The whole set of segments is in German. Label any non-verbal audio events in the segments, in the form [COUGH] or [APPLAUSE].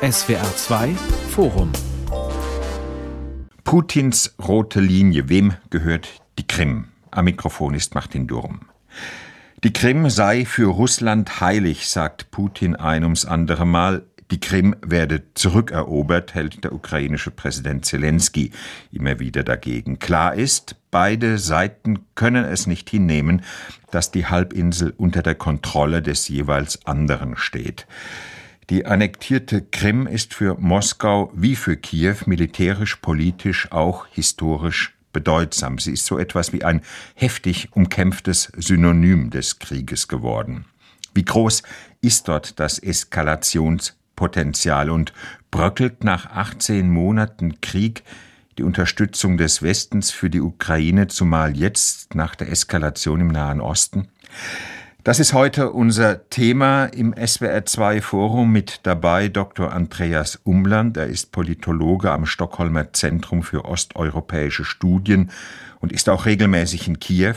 SWR 2 Forum Putins rote Linie. Wem gehört die Krim? Am Mikrofon ist Martin Durm. Die Krim sei für Russland heilig, sagt Putin ein ums andere Mal. Die Krim werde zurückerobert, hält der ukrainische Präsident Zelensky immer wieder dagegen. Klar ist, beide Seiten können es nicht hinnehmen, dass die Halbinsel unter der Kontrolle des jeweils anderen steht. Die annektierte Krim ist für Moskau wie für Kiew militärisch, politisch, auch historisch bedeutsam. Sie ist so etwas wie ein heftig umkämpftes Synonym des Krieges geworden. Wie groß ist dort das Eskalations Potenzial und bröckelt nach 18 Monaten Krieg die Unterstützung des Westens für die Ukraine, zumal jetzt nach der Eskalation im Nahen Osten? Das ist heute unser Thema im SWR2 Forum mit dabei Dr. Andreas Umland. Er ist Politologe am Stockholmer Zentrum für osteuropäische Studien und ist auch regelmäßig in Kiew.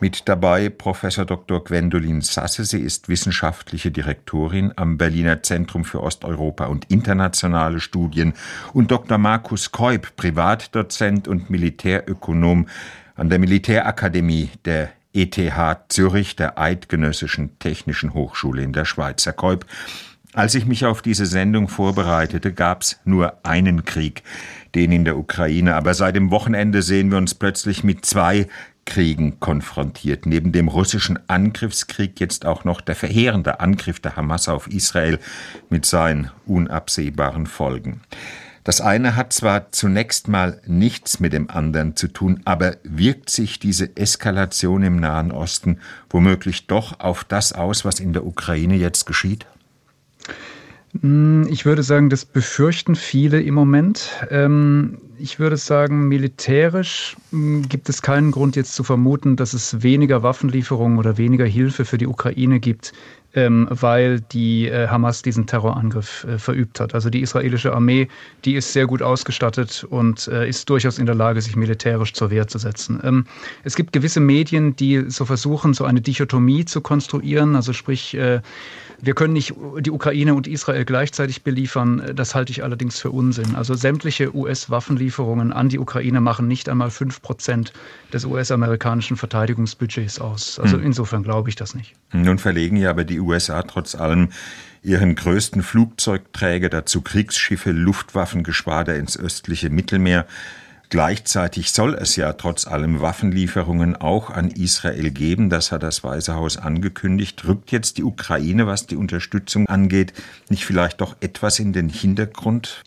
Mit dabei Professor Dr. Gwendolin Sasse. Sie ist wissenschaftliche Direktorin am Berliner Zentrum für Osteuropa und internationale Studien und Dr. Markus Keub, Privatdozent und Militärökonom an der Militärakademie der ETH Zürich, der Eidgenössischen Technischen Hochschule in der Schweiz. Herr Keub, als ich mich auf diese Sendung vorbereitete, gab es nur einen Krieg, den in der Ukraine. Aber seit dem Wochenende sehen wir uns plötzlich mit zwei Kriegen konfrontiert. Neben dem russischen Angriffskrieg jetzt auch noch der verheerende Angriff der Hamas auf Israel mit seinen unabsehbaren Folgen. Das eine hat zwar zunächst mal nichts mit dem anderen zu tun, aber wirkt sich diese Eskalation im Nahen Osten womöglich doch auf das aus, was in der Ukraine jetzt geschieht? Hm, ich würde sagen, das befürchten viele im Moment. Ähm, ich würde sagen, militärisch hm, gibt es keinen Grund jetzt zu vermuten, dass es weniger Waffenlieferungen oder weniger Hilfe für die Ukraine gibt, ähm, weil die äh, Hamas diesen Terrorangriff äh, verübt hat. Also die israelische Armee, die ist sehr gut ausgestattet und äh, ist durchaus in der Lage, sich militärisch zur Wehr zu setzen. Ähm, es gibt gewisse Medien, die so versuchen, so eine Dichotomie zu konstruieren, also sprich, äh, wir können nicht die Ukraine und Israel gleichzeitig beliefern. Das halte ich allerdings für Unsinn. Also sämtliche US-Waffenlieferungen an die Ukraine machen nicht einmal fünf Prozent des US-amerikanischen Verteidigungsbudgets aus. Also hm. insofern glaube ich das nicht. Nun verlegen ja aber die USA trotz allem ihren größten Flugzeugträger dazu Kriegsschiffe, Luftwaffengeschwader ins östliche Mittelmeer. Gleichzeitig soll es ja trotz allem Waffenlieferungen auch an Israel geben. Das hat das Weiße Haus angekündigt. Rückt jetzt die Ukraine, was die Unterstützung angeht, nicht vielleicht doch etwas in den Hintergrund?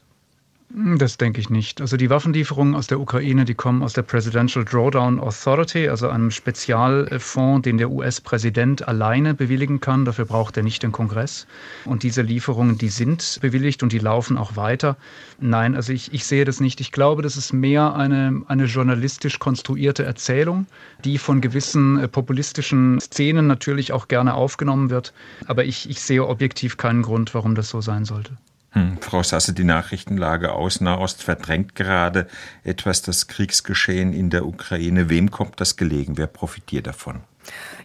Hm, das denke ich nicht. Also die Waffenlieferungen aus der Ukraine, die kommen aus der Presidential Drawdown Authority, also einem Spezialfonds, den der US-Präsident alleine bewilligen kann. Dafür braucht er nicht den Kongress. Und diese Lieferungen, die sind bewilligt und die laufen auch weiter. Nein, also ich, ich sehe das nicht. Ich glaube, das ist mehr eine, eine journalistisch konstruierte Erzählung, die von gewissen äh, populistischen Szenen natürlich auch gerne aufgenommen wird. Aber ich, ich sehe objektiv keinen Grund, warum das so sein sollte. Hm, Frau Sasse, die Nachrichtenlage aus Nahost verdrängt gerade etwas das Kriegsgeschehen in der Ukraine. Wem kommt das gelegen? Wer profitiert davon?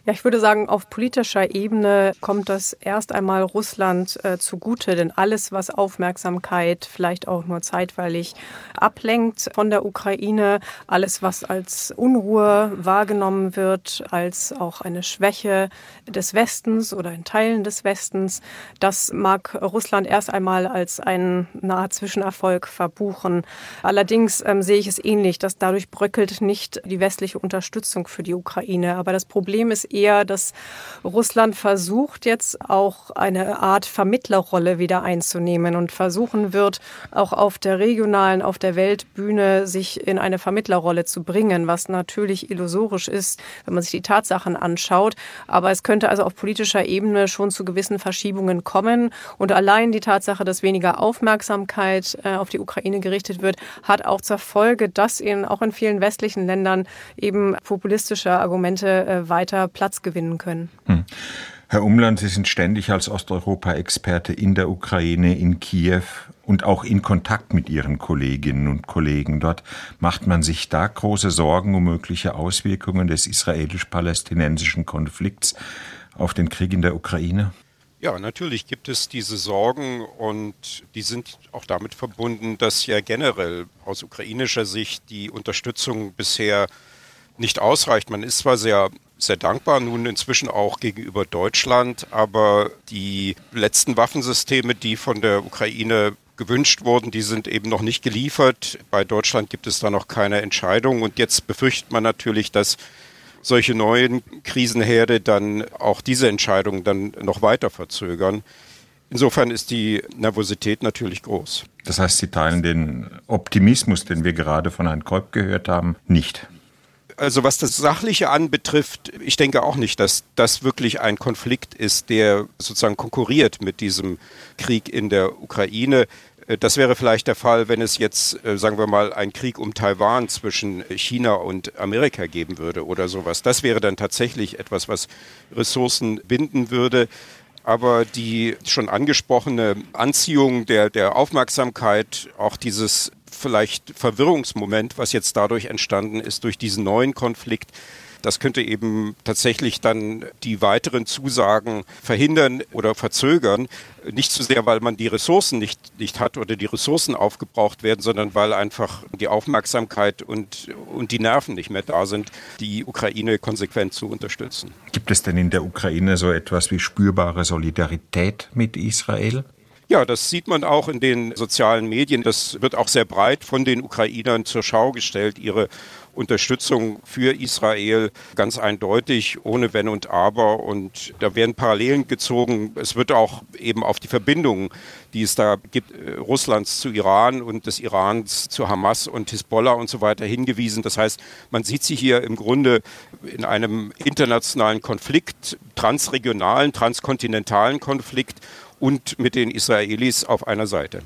Ja, ich würde sagen, auf politischer Ebene kommt das erst einmal Russland äh, zugute, denn alles, was Aufmerksamkeit vielleicht auch nur zeitweilig ablenkt von der Ukraine, alles, was als Unruhe wahrgenommen wird, als auch eine Schwäche des Westens oder in Teilen des Westens, das mag Russland erst einmal als einen nahe Zwischenerfolg verbuchen. Allerdings ähm, sehe ich es ähnlich, dass dadurch bröckelt nicht die westliche Unterstützung für die Ukraine. Aber das Problem ist eher, dass Russland versucht jetzt auch eine Art Vermittlerrolle wieder einzunehmen und versuchen wird, auch auf der regionalen, auf der Weltbühne sich in eine Vermittlerrolle zu bringen, was natürlich illusorisch ist, wenn man sich die Tatsachen anschaut. Aber es könnte also auf politischer Ebene schon zu gewissen Verschiebungen kommen. Und allein die Tatsache, dass weniger Aufmerksamkeit äh, auf die Ukraine gerichtet wird, hat auch zur Folge, dass in, auch in vielen westlichen Ländern eben populistische Argumente äh, weiter Platz gewinnen können. Hm. Herr Umland, Sie sind ständig als Osteuropa-Experte in der Ukraine, in Kiew und auch in Kontakt mit Ihren Kolleginnen und Kollegen dort. Macht man sich da große Sorgen um mögliche Auswirkungen des israelisch-palästinensischen Konflikts auf den Krieg in der Ukraine? Ja, natürlich gibt es diese Sorgen und die sind auch damit verbunden, dass ja generell aus ukrainischer Sicht die Unterstützung bisher nicht ausreicht. Man ist zwar sehr sehr dankbar, nun inzwischen auch gegenüber Deutschland, aber die letzten Waffensysteme, die von der Ukraine gewünscht wurden, die sind eben noch nicht geliefert. Bei Deutschland gibt es da noch keine Entscheidung und jetzt befürchtet man natürlich, dass solche neuen Krisenherde dann auch diese Entscheidung dann noch weiter verzögern. Insofern ist die Nervosität natürlich groß. Das heißt, Sie teilen den Optimismus, den wir gerade von Herrn Kolb gehört haben, nicht. Also was das Sachliche anbetrifft, ich denke auch nicht, dass das wirklich ein Konflikt ist, der sozusagen konkurriert mit diesem Krieg in der Ukraine. Äh, das wäre vielleicht der Fall, wenn es jetzt, äh, sagen wir mal, einen Krieg um Taiwan zwischen China und Amerika geben würde oder sowas. Das wäre dann tatsächlich etwas, was Ressourcen binden würde. Aber die schon angesprochene Anziehung der, der Aufmerksamkeit, auch dieses vielleicht Verwirrungsmoment, was jetzt dadurch entstanden ist durch diesen neuen Konflikt, das könnte eben tatsächlich dann die weiteren Zusagen verhindern oder verzögern. Nicht zu so sehr, weil man die Ressourcen nicht, nicht hat oder die Ressourcen aufgebraucht werden, sondern weil einfach die Aufmerksamkeit und, und die Nerven nicht mehr da sind, die Ukraine konsequent zu unterstützen. Gibt es denn in der Ukraine so etwas wie spürbare Solidarität mit Israel? Ja, das sieht man auch in den sozialen Medien. Das wird auch sehr breit von den Ukrainern zur Schau gestellt, ihre Unterstützung für Israel ganz eindeutig, ohne Wenn und Aber. Und da werden Parallelen gezogen. Es wird auch eben auf die Verbindungen, die es da gibt, äh, Russlands zu Iran und des Irans zu Hamas und Hisbollah und so weiter hingewiesen. Das heißt, man sieht sich hier im Grunde in einem internationalen Konflikt, transregionalen, transkontinentalen Konflikt und mit den Israelis auf einer Seite.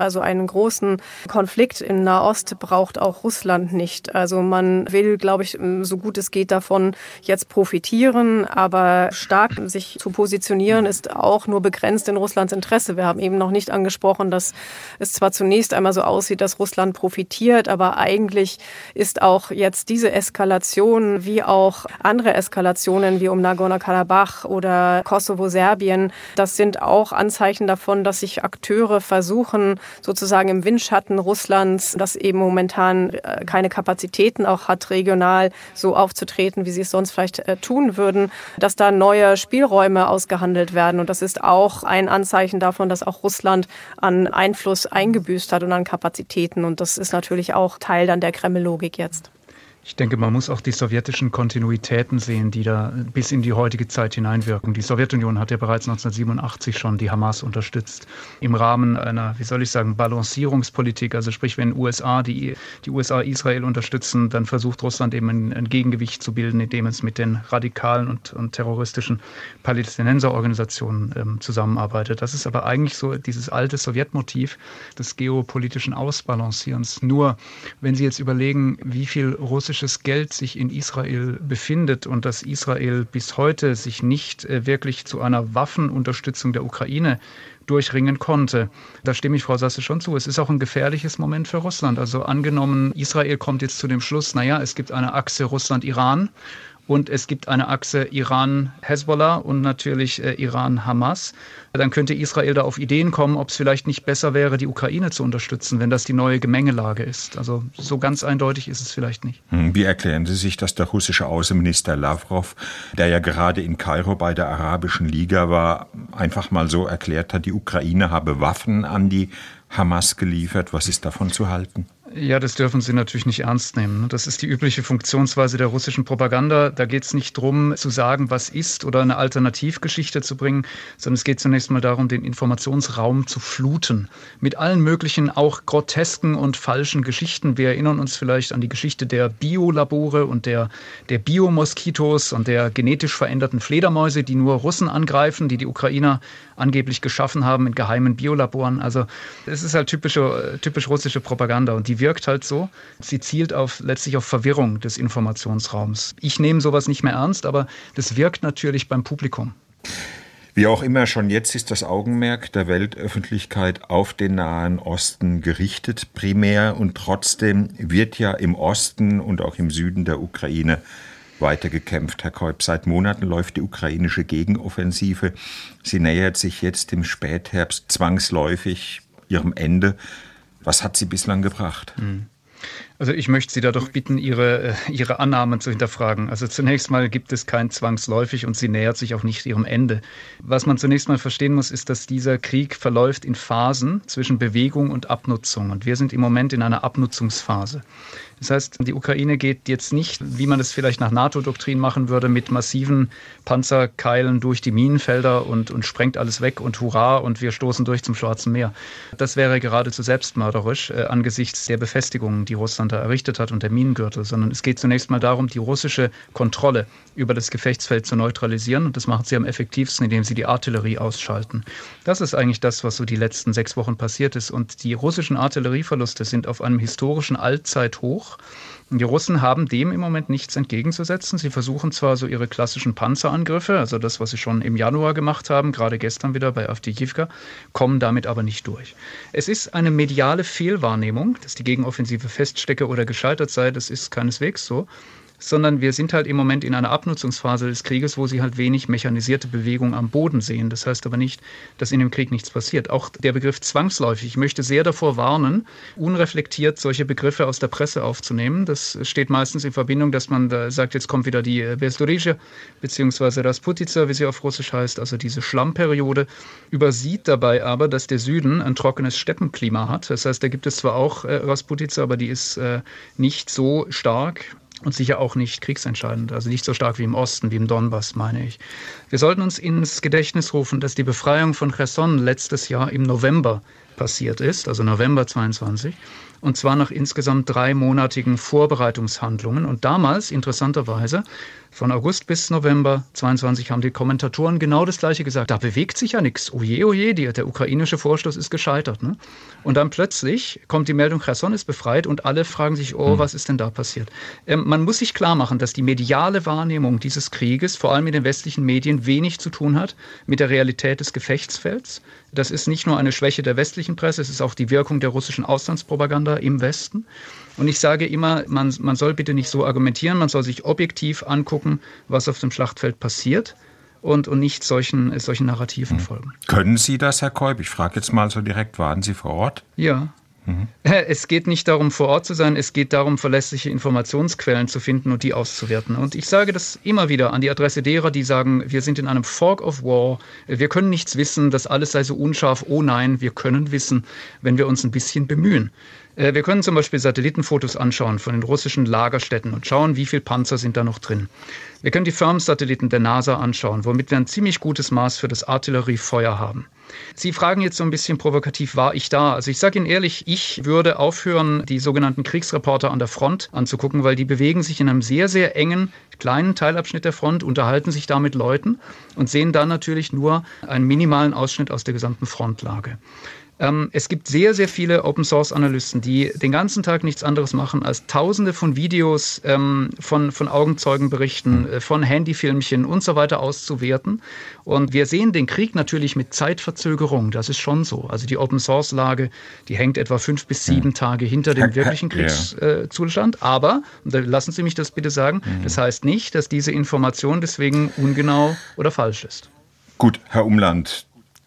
Also einen großen Konflikt in Nahost braucht auch Russland nicht. Also man will, glaube ich, so gut es geht davon jetzt profitieren, aber stark sich zu positionieren ist auch nur begrenzt in Russlands Interesse. Wir haben eben noch nicht angesprochen, dass es zwar zunächst einmal so aussieht, dass Russland profitiert, aber eigentlich ist auch jetzt diese Eskalation wie auch andere Eskalationen wie um Nagorno-Karabach oder Kosovo-Serbien, das sind auch Anzeichen davon, dass sich Akteure versuchen, sozusagen im Windschatten Russlands, das eben momentan äh, keine Kapazitäten auch hat, regional so aufzutreten, wie sie es sonst vielleicht äh, tun würden, dass da neue Spielräume ausgehandelt werden. Und das ist auch ein Anzeichen davon, dass auch Russland an Einfluss eingebüßt hat und an Kapazitäten. Und das ist natürlich auch Teil dann der Kreml-Logik jetzt. Ich denke, man muss auch die sowjetischen Kontinuitäten sehen, die da bis in die heutige Zeit hineinwirken. Die Sowjetunion hat ja bereits 1987 schon die Hamas unterstützt. Im Rahmen einer, wie soll ich sagen, Balancierungspolitik. Also sprich, wenn USA die, die USA Israel unterstützen, dann versucht Russland eben ein, ein Gegengewicht zu bilden, indem es mit den radikalen und, und terroristischen Palästinenserorganisationen ähm, zusammenarbeitet. Das ist aber eigentlich so dieses alte Sowjetmotiv des geopolitischen Ausbalancierens. Nur wenn Sie jetzt überlegen, wie viel russische russisches Geld sich in Israel befindet und dass Israel bis heute sich nicht äh, wirklich zu einer Waffenunterstützung der Ukraine durchringen konnte. Da stimme ich Frau Sasse schon zu. Es ist auch ein gefährliches Moment für Russland. Also angenommen, Israel kommt jetzt zu dem Schluss, naja, es gibt eine Achse Russland-Iran und es gibt eine Achse Iran-Hezbollah und natürlich äh, Iran-Hamas. Dann könnte Israel da auf Ideen kommen, ob es vielleicht nicht besser wäre, die Ukraine zu unterstützen, wenn das die neue Gemengelage ist. Also so ganz eindeutig ist es vielleicht nicht. Hm, wie erklären Sie sich, dass der russische Außenminister Lavrov, der ja gerade in Kairo bei der Arabischen Liga war, einfach mal so erklärt hat, die Ukraine habe Waffen an die Hamas geliefert? Was ist davon zu halten? Ja, das dürfen Sie natürlich nicht ernst nehmen. Das ist die übliche Funktionsweise der russischen Propaganda. Da geht es nicht darum, zu sagen, was ist oder eine Alternativgeschichte zu bringen, sondern es geht zunächst mal darum, den Informationsraum zu fluten. Mit allen möglichen, auch grotesken und falschen Geschichten. Wir erinnern uns vielleicht an die Geschichte der Biolabore und der, der Biomoskitos und der genetisch veränderten Fledermäuse, die nur Russen angreifen, die die Ukrainer angeblich geschaffen haben in geheimen Biolaboren. Also es ist halt typische, typisch russische Propaganda und die wirkt halt so. Sie zielt auf letztlich auf Verwirrung des Informationsraums. Ich nehme sowas nicht mehr ernst, aber das wirkt natürlich beim Publikum. Wie auch immer, schon jetzt ist das Augenmerk der Weltöffentlichkeit auf den Nahen Osten gerichtet, primär. Und trotzdem wird ja im Osten und auch im Süden der Ukraine weitergekämpft, Herr Kolb. Seit Monaten läuft die ukrainische Gegenoffensive. Sie nähert sich jetzt im Spätherbst zwangsläufig ihrem Ende. Was hat sie bislang gebracht? Hm. Also ich möchte Sie da doch bitten, Ihre, äh, Ihre Annahmen zu hinterfragen. Also zunächst mal gibt es kein zwangsläufig und sie nähert sich auch nicht ihrem Ende. Was man zunächst mal verstehen muss, ist, dass dieser Krieg verläuft in Phasen zwischen Bewegung und Abnutzung. Und wir sind im Moment in einer Abnutzungsphase. Das heißt, die Ukraine geht jetzt nicht, wie man es vielleicht nach NATO-Doktrin machen würde, mit massiven Panzerkeilen durch die Minenfelder und, und sprengt alles weg und hurra und wir stoßen durch zum Schwarzen Meer. Das wäre geradezu selbstmörderisch äh, angesichts der Befestigungen, die Russland da errichtet hat und der Minengürtel, sondern es geht zunächst mal darum, die russische Kontrolle über das Gefechtsfeld zu neutralisieren und das machen sie am effektivsten, indem sie die Artillerie ausschalten. Das ist eigentlich das, was so die letzten sechs Wochen passiert ist und die russischen Artillerieverluste sind auf einem historischen Allzeithoch hoch. Die Russen haben dem im Moment nichts entgegenzusetzen. Sie versuchen zwar so ihre klassischen Panzerangriffe, also das, was sie schon im Januar gemacht haben, gerade gestern wieder bei Avdiivka, kommen damit aber nicht durch. Es ist eine mediale Fehlwahrnehmung, dass die Gegenoffensive feststecke oder gescheitert sei. Das ist keineswegs so sondern wir sind halt im Moment in einer Abnutzungsphase des Krieges, wo sie halt wenig mechanisierte Bewegung am Boden sehen. Das heißt aber nicht, dass in dem Krieg nichts passiert. Auch der Begriff zwangsläufig. Ich möchte sehr davor warnen, unreflektiert solche Begriffe aus der Presse aufzunehmen. Das steht meistens in Verbindung, dass man da sagt, jetzt kommt wieder die Bestorige beziehungsweise Rasputica, wie sie auf Russisch heißt, also diese Schlammperiode, übersieht dabei aber, dass der Süden ein trockenes Steppenklima hat. Das heißt, da gibt es zwar auch äh, Rasputica, aber die ist äh, nicht so stark und sicher auch nicht kriegsentscheidend, also nicht so stark wie im Osten, wie im Donbass, meine ich. Wir sollten uns ins Gedächtnis rufen, dass die Befreiung von Cherson letztes Jahr im November passiert ist, also November 22 und zwar nach insgesamt dreimonatigen Vorbereitungshandlungen. Und damals, interessanterweise, von August bis November 22 haben die Kommentatoren genau das Gleiche gesagt. Da bewegt sich ja nichts. Oje, oje, die, der ukrainische Vorstoß ist gescheitert. Ne? Und dann plötzlich kommt die Meldung, Cherson ist befreit und alle fragen sich, oh, hm. was ist denn da passiert? Ähm, man muss sich klar machen, dass die mediale Wahrnehmung dieses Krieges, vor allem in den westlichen Medien, wenig zu tun hat mit der Realität des Gefechtsfelds. Das ist nicht nur eine Schwäche der westlichen Presse, es ist auch die Wirkung der russischen Auslandspropaganda im Westen. Und ich sage immer, man, man soll bitte nicht so argumentieren, man soll sich objektiv angucken, was auf dem Schlachtfeld passiert und, und nicht solchen, solchen Narrativen hm. folgen. Können Sie das, Herr Kolb? Ich frage jetzt mal so direkt, waren Sie vor Ort? Ja. Mhm. [LAUGHS] Es geht nicht darum, vor Ort zu sein, es geht darum, verlässliche Informationsquellen zu finden und die auszuwerten. Und ich sage das immer wieder an die Adresse derer, die sagen, wir sind in einem Fork of War, wir können nichts wissen, das alles sei so unscharf. Oh nein, wir können wissen, wenn wir uns ein bisschen bemühen. Äh, wir können zum Beispiel Satellitenfotos anschauen von den russischen Lagerstätten und schauen, wie viele Panzer sind da noch drin. Wir können die Firmensatelliten der NASA anschauen, womit wir ein ziemlich gutes Maß für das Artilleriefeuer haben. Sie fragen jetzt so ein bisschen provokativ, war ich da? Also ich sage Ihnen ehrlich, ich würde aufhören, die sogenannten Kriegsreporter an der Front anzugucken, weil die bewegen sich in einem sehr, sehr engen, kleinen Teilabschnitt der Front, unterhalten sich da mit Leuten und sehen dann natürlich nur einen minimalen Ausschnitt aus der gesamten Frontlage. Ähm, es gibt sehr, sehr viele Open Source Analysten, die den ganzen Tag nichts anderes machen, als tausende von Videos, ähm, von, von Augenzeugenberichten, äh, von Handyfilmchen und so weiter auszuwerten. Und wir sehen den Krieg natürlich mit Zeitverzögerung. Das ist schon so. Also die Open Source Lage, die hängt etwa fünf bis sieben Tage hinter dem wirklichen Kriegszustand. Äh, Aber, lassen Sie mich das bitte sagen, hm. das heißt nicht, dass diese Information deswegen ungenau oder falsch ist. Gut, Herr Umland,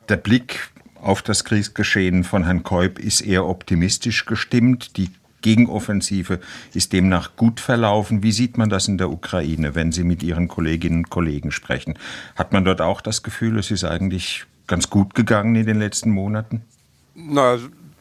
der Blick auf das Kriegsgeschehen von Herrn Keub ist eher optimistisch gestimmt. Die Gegenoffensive ist demnach gut verlaufen. Wie sieht man das in der Ukraine, wenn Sie mit Ihren Kolleginnen und Kollegen sprechen? Hat man dort auch das Gefühl, es ist eigentlich ganz gut gegangen in den letzten Monaten? Na,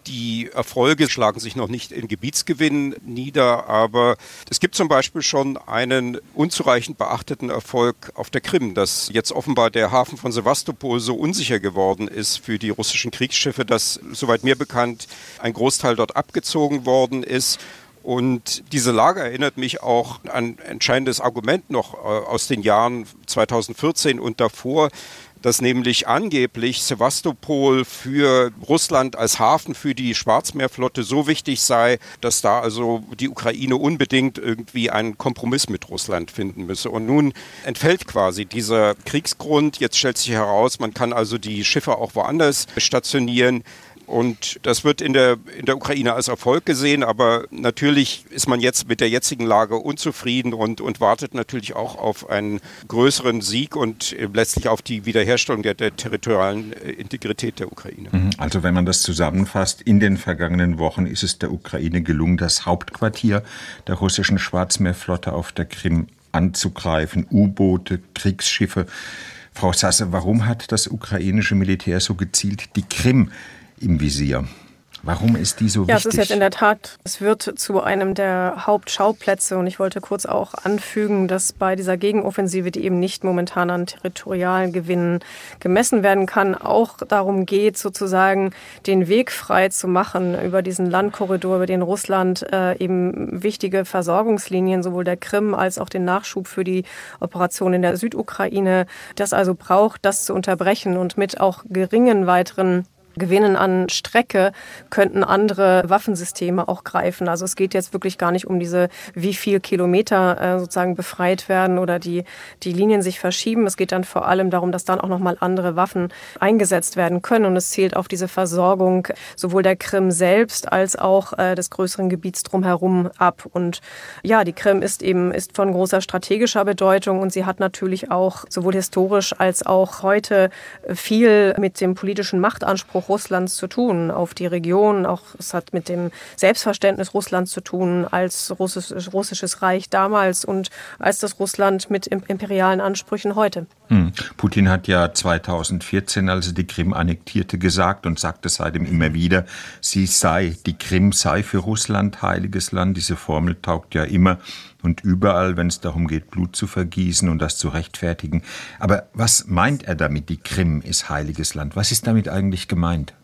die Erfolge schlagen sich noch nicht in Gebietsgewinn nieder, aber es gibt zum Beispiel schon einen unzureichend beachteten Erfolg auf der Krim, dass jetzt offenbar der Hafen von Sevastopol so unsicher geworden ist für die russischen Kriegsschiffe, dass, soweit mir bekannt, ein Großteil dort abgezogen worden ist. Und diese Lage erinnert mich auch an ein entscheidendes Argument noch äh, aus den Jahren 2014 und davor, dass nämlich angeblich Sevastopol für Russland als Hafen für die Schwarzmeerflotte so wichtig sei, dass da also die Ukraine unbedingt irgendwie einen Kompromiss mit Russland finden müsse. Und nun entfällt quasi dieser Kriegsgrund. Jetzt stellt sich heraus, man kann also die Schiffe auch woanders stationieren. Und das wird in der, in der Ukraine als Erfolg gesehen, aber natürlich ist man jetzt mit der jetzigen Lage unzufrieden und, und wartet natürlich auch auf einen größeren Sieg und letztlich auf die Wiederherstellung der, der territorialen äh, Integrität der Ukraine. Mhm. Also wenn man das zusammenfasst, in den vergangenen Wochen ist es der Ukraine gelungen, das Hauptquartier der russischen Schwarzmeerflotte auf der Krim anzugreifen, U-Boote, Kriegsschiffe. Frau Sasse, warum hat das ukrainische Militär so gezielt die Krim im Visier? Warum ist die so wichtig? Ja, es ist jetzt in der Tat, es wird zu einem der Hauptschauplätze und ich wollte kurz auch anfügen, dass bei dieser Gegenoffensive, die eben nicht momentan an territorialen Gewinnen gemessen werden kann, auch darum geht, sozusagen den Weg frei zu machen über diesen Landkorridor, über den Russland äh, eben wichtige Versorgungslinien sowohl der Krim als auch den Nachschub für die Operation in der Südukraine, das also braucht, das zu unterbrechen und mit auch geringen weiteren Gewinnen an Strecke könnten andere Waffensysteme auch greifen. Also es geht jetzt wirklich gar nicht um diese, wie viel Kilometer äh, sozusagen befreit werden oder die, die Linien sich verschieben. Es geht dann vor allem darum, dass dann auch nochmal andere Waffen eingesetzt werden können. Und es zielt auf diese Versorgung sowohl der Krim selbst als auch äh, des größeren Gebiets drumherum ab. Und ja, die Krim ist eben, ist von großer strategischer Bedeutung und sie hat natürlich auch sowohl historisch als auch heute viel mit dem politischen Machtanspruch Russlands zu tun, auf die Region. Auch es hat mit dem Selbstverständnis Russlands zu tun als russisch, russisches Reich damals und als das Russland mit imperialen Ansprüchen heute. Hm. Putin hat ja 2014, als er die Krim annektierte, gesagt und sagte seitdem immer wieder, sie sei, die Krim sei für Russland heiliges Land. Diese Formel taugt ja immer und überall, wenn es darum geht, Blut zu vergießen und das zu rechtfertigen. Aber was meint er damit, die Krim ist heiliges Land? Was ist damit eigentlich gemeint?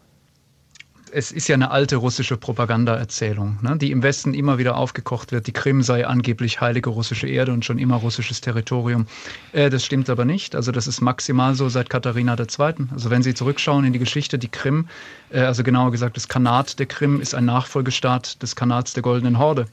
Es ist ja eine alte russische Propagandaerzählung, ne, die im Westen immer wieder aufgekocht wird. Die Krim sei angeblich heilige russische Erde und schon immer russisches Territorium. Äh, das stimmt aber nicht. Also das ist maximal so seit Katharina II. Also wenn Sie zurückschauen in die Geschichte, die Krim, äh, also genauer gesagt das Kanat der Krim ist ein Nachfolgestaat des Kanats der Goldenen Horde.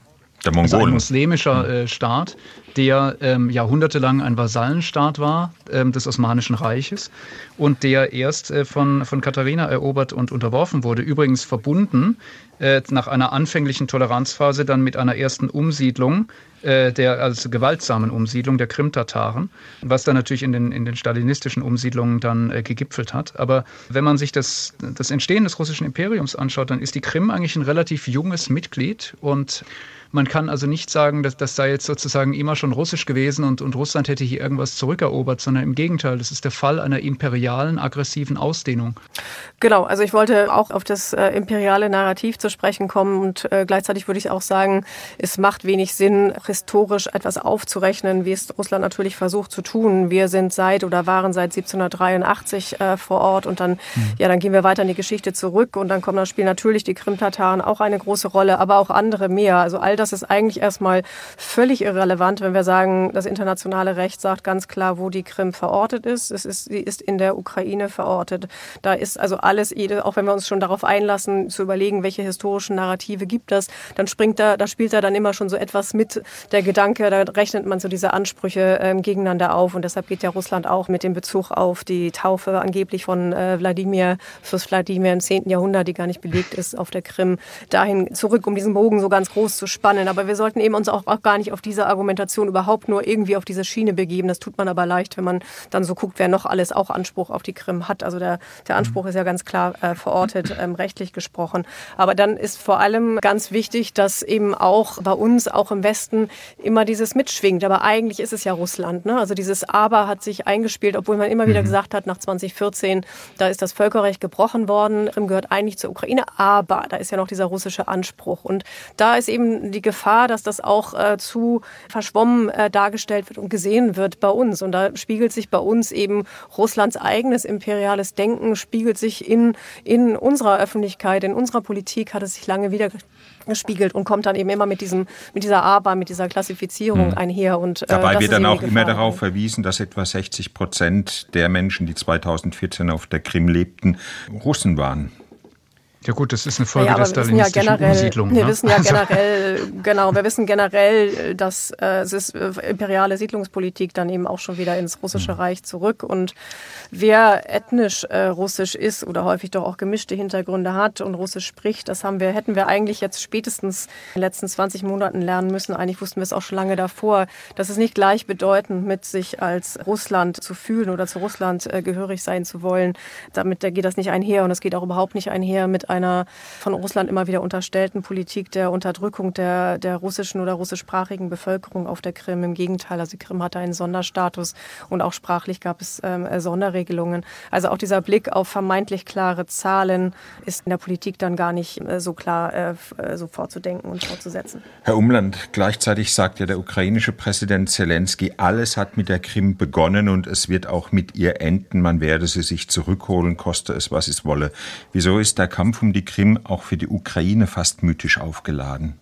Der Mongolen. Also ein muslimischer äh, Staat, der ähm, jahrhundertelang ein Vasallenstaat war ähm, des Osmanischen Reiches und der erst äh, von, von Katharina erobert und unterworfen wurde. Übrigens verbunden äh, nach einer anfänglichen Toleranzphase dann mit einer ersten Umsiedlung äh, der also gewaltsamen Umsiedlung der Krim-Tataren, was dann natürlich in den, in den stalinistischen Umsiedlungen dann äh, gegipfelt hat. Aber wenn man sich das, das Entstehen des russischen Imperiums anschaut, dann ist die Krim eigentlich ein relativ junges Mitglied und man kann also nicht sagen, dass das sei jetzt sozusagen immer schon russisch gewesen und, und Russland hätte hier irgendwas zurückerobert, sondern im Gegenteil, das ist der Fall einer imperialen, aggressiven Ausdehnung. Genau, also ich wollte auch auf das äh, imperiale Narrativ zu sprechen kommen und äh, gleichzeitig würde ich auch sagen, es macht wenig Sinn, historisch etwas aufzurechnen, wie es Russland natürlich versucht zu tun. Wir sind seit oder waren seit 1783 äh, vor Ort und dann, mhm. ja, dann gehen wir weiter in die Geschichte zurück und dann kommen das Spiel natürlich die Krim-Tataren auch eine große Rolle, aber auch andere mehr. Also all das ist eigentlich erstmal völlig irrelevant, wenn wir sagen, das internationale Recht sagt ganz klar, wo die Krim verortet ist. Es ist, sie ist in der Ukraine verortet. Da ist also alles, auch wenn wir uns schon darauf einlassen, zu überlegen, welche historischen Narrative gibt es, dann springt da, da spielt da dann immer schon so etwas mit der Gedanke, da rechnet man so diese Ansprüche ähm, gegeneinander auf. Und deshalb geht ja Russland auch mit dem Bezug auf die Taufe angeblich von äh, Wladimir, Fürst Wladimir im 10. Jahrhundert, die gar nicht belegt ist, auf der Krim, dahin zurück, um diesen Bogen so ganz groß zu spannen aber wir sollten eben uns auch, auch gar nicht auf diese Argumentation überhaupt nur irgendwie auf diese Schiene begeben. Das tut man aber leicht, wenn man dann so guckt, wer noch alles auch Anspruch auf die Krim hat. Also der, der Anspruch ist ja ganz klar äh, verortet, ähm, rechtlich gesprochen. Aber dann ist vor allem ganz wichtig, dass eben auch bei uns, auch im Westen, immer dieses mitschwingt. Aber eigentlich ist es ja Russland. Ne? Also dieses Aber hat sich eingespielt, obwohl man immer wieder mhm. gesagt hat, nach 2014, da ist das Völkerrecht gebrochen worden, Krim gehört eigentlich zur Ukraine, aber da ist ja noch dieser russische Anspruch. Und da ist eben die Gefahr, dass das auch äh, zu verschwommen äh, dargestellt wird und gesehen wird bei uns. Und da spiegelt sich bei uns eben Russlands eigenes imperiales Denken, spiegelt sich in, in unserer Öffentlichkeit, in unserer Politik hat es sich lange wieder gespiegelt und kommt dann eben immer mit diesem mit dieser Aber, mit dieser Klassifizierung hm. einher und äh, dabei wird dann auch immer darauf verwiesen, dass etwa 60 Prozent der Menschen, die 2014 auf der Krim lebten, Russen waren. Ja gut, das ist eine Folge ja, der stalinistischen ja generell, Umsiedlung. Wir ne? wissen ja generell, genau, wir wissen generell, dass äh, es ist äh, imperiale Siedlungspolitik dann eben auch schon wieder ins russische mhm. Reich zurück. Und wer ethnisch äh, russisch ist oder häufig doch auch gemischte Hintergründe hat und russisch spricht, das haben wir, hätten wir eigentlich jetzt spätestens in den letzten 20 Monaten lernen müssen. Eigentlich wussten wir es auch schon lange davor. Das ist nicht gleichbedeutend mit sich als Russland zu fühlen oder zu Russland äh, gehörig sein zu wollen. Damit da geht das nicht einher und es geht auch überhaupt nicht einher mit einer von Russland immer wieder unterstellten Politik der Unterdrückung der, der russischen oder russischsprachigen Bevölkerung auf der Krim. Im Gegenteil, also die Krim hatte einen Sonderstatus und auch sprachlich gab es ähm, Sonderregelungen. Also auch dieser Blick auf vermeintlich klare Zahlen ist in der Politik dann gar nicht äh, so klar äh, äh so vorzudenken und fortzusetzen. Herr Umland, gleichzeitig sagt ja der ukrainische Präsident Zelensky, alles hat mit der Krim begonnen und es wird auch mit ihr enden. Man werde sie sich zurückholen, koste es, was es wolle. Wieso ist der Kampf um die Krim auch für die Ukraine fast mythisch aufgeladen?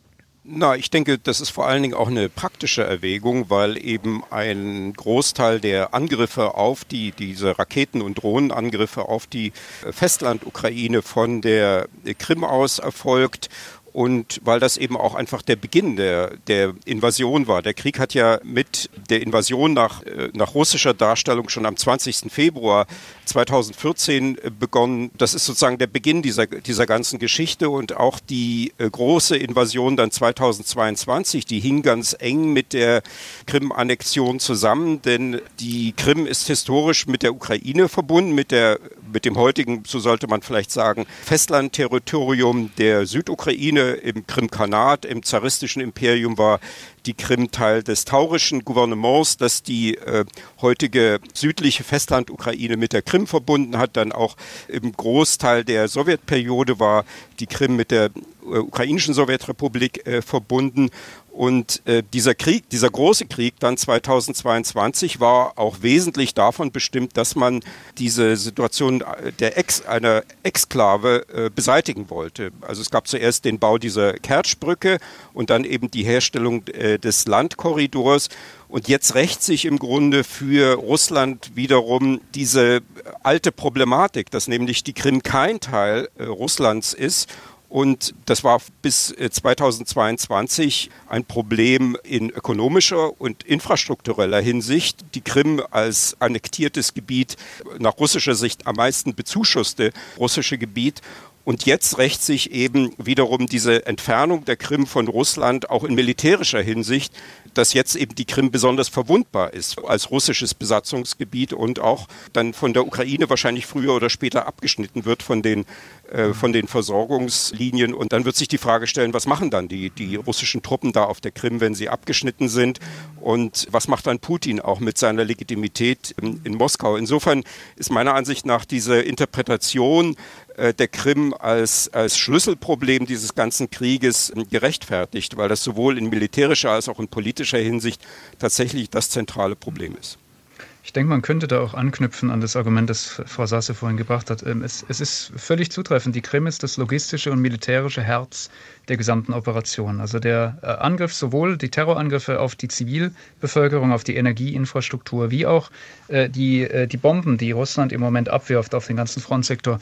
Na, ich denke, das ist vor allen Dingen auch eine praktische Erwägung, weil eben ein Großteil der Angriffe auf die, diese Raketen- und Drohnenangriffe auf die Festland-Ukraine von der Krim aus erfolgt und weil das eben auch einfach der Beginn der, der Invasion war. Der Krieg hat ja mit der Invasion nach, äh, nach russischer Darstellung schon am 20. Februar 2014 äh, begonnen. Das ist sozusagen der Beginn dieser, dieser ganzen Geschichte und auch die äh, große Invasion dann 2022, die hing ganz eng mit der Krim-Annexion zusammen, denn die Krim ist historisch mit der Ukraine verbunden, mit der mit dem heutigen, so sollte man vielleicht sagen, Festlandterritorium der Südukraine im Krimkanat, im zaristischen Imperium war die Krim Teil des taurischen Gouvernements, das die äh, heutige südliche Festlandukraine mit der Krim verbunden hat. Dann auch im Großteil der Sowjetperiode war die Krim mit der äh, ukrainischen Sowjetrepublik äh, verbunden. Und äh, dieser Krieg, dieser große Krieg dann 2022 war auch wesentlich davon bestimmt, dass man diese Situation der Ex, einer Exklave äh, beseitigen wollte. Also es gab zuerst den Bau dieser Kertschbrücke und dann eben die Herstellung äh, des Landkorridors. Und jetzt rächt sich im Grunde für Russland wiederum diese alte Problematik, dass nämlich die Krim kein Teil äh, Russlands ist und das war bis 2022 äh, ein Problem in ökonomischer und infrastruktureller Hinsicht. Die Krim als annektiertes Gebiet, nach russischer Sicht am meisten bezuschusste russische Gebiet. Und jetzt rächt sich eben wiederum diese Entfernung der Krim von Russland auch in militärischer Hinsicht, dass jetzt eben die Krim besonders verwundbar ist als russisches Besatzungsgebiet und auch dann von der Ukraine wahrscheinlich früher oder später abgeschnitten wird von den äh, von den Versorgungslinien. Und dann wird sich die Frage stellen, was machen dann die, die russischen Truppen da auf der Krim, wenn sie abgeschnitten sind? Und was macht dann Putin auch mit seiner Legitimität in, in Moskau? Insofern ist meiner Ansicht nach diese Interpretation der Krim als, als Schlüsselproblem dieses ganzen Krieges gerechtfertigt, weil das sowohl in militärischer als auch in politischer Hinsicht tatsächlich das zentrale Problem ist. Ich denke, man könnte da auch anknüpfen an das Argument, das Frau Sasse vorhin gebracht hat. Ähm, es, es, ist völlig zutreffend. Die Krim ist das logistische und militärische Herz der gesamten Operation. Also der äh, Angriff, sowohl die Terrorangriffe auf die Zivilbevölkerung, auf die Energieinfrastruktur, wie auch äh, die, äh, die Bomben, die Russland im Moment abwirft auf den ganzen Frontsektor,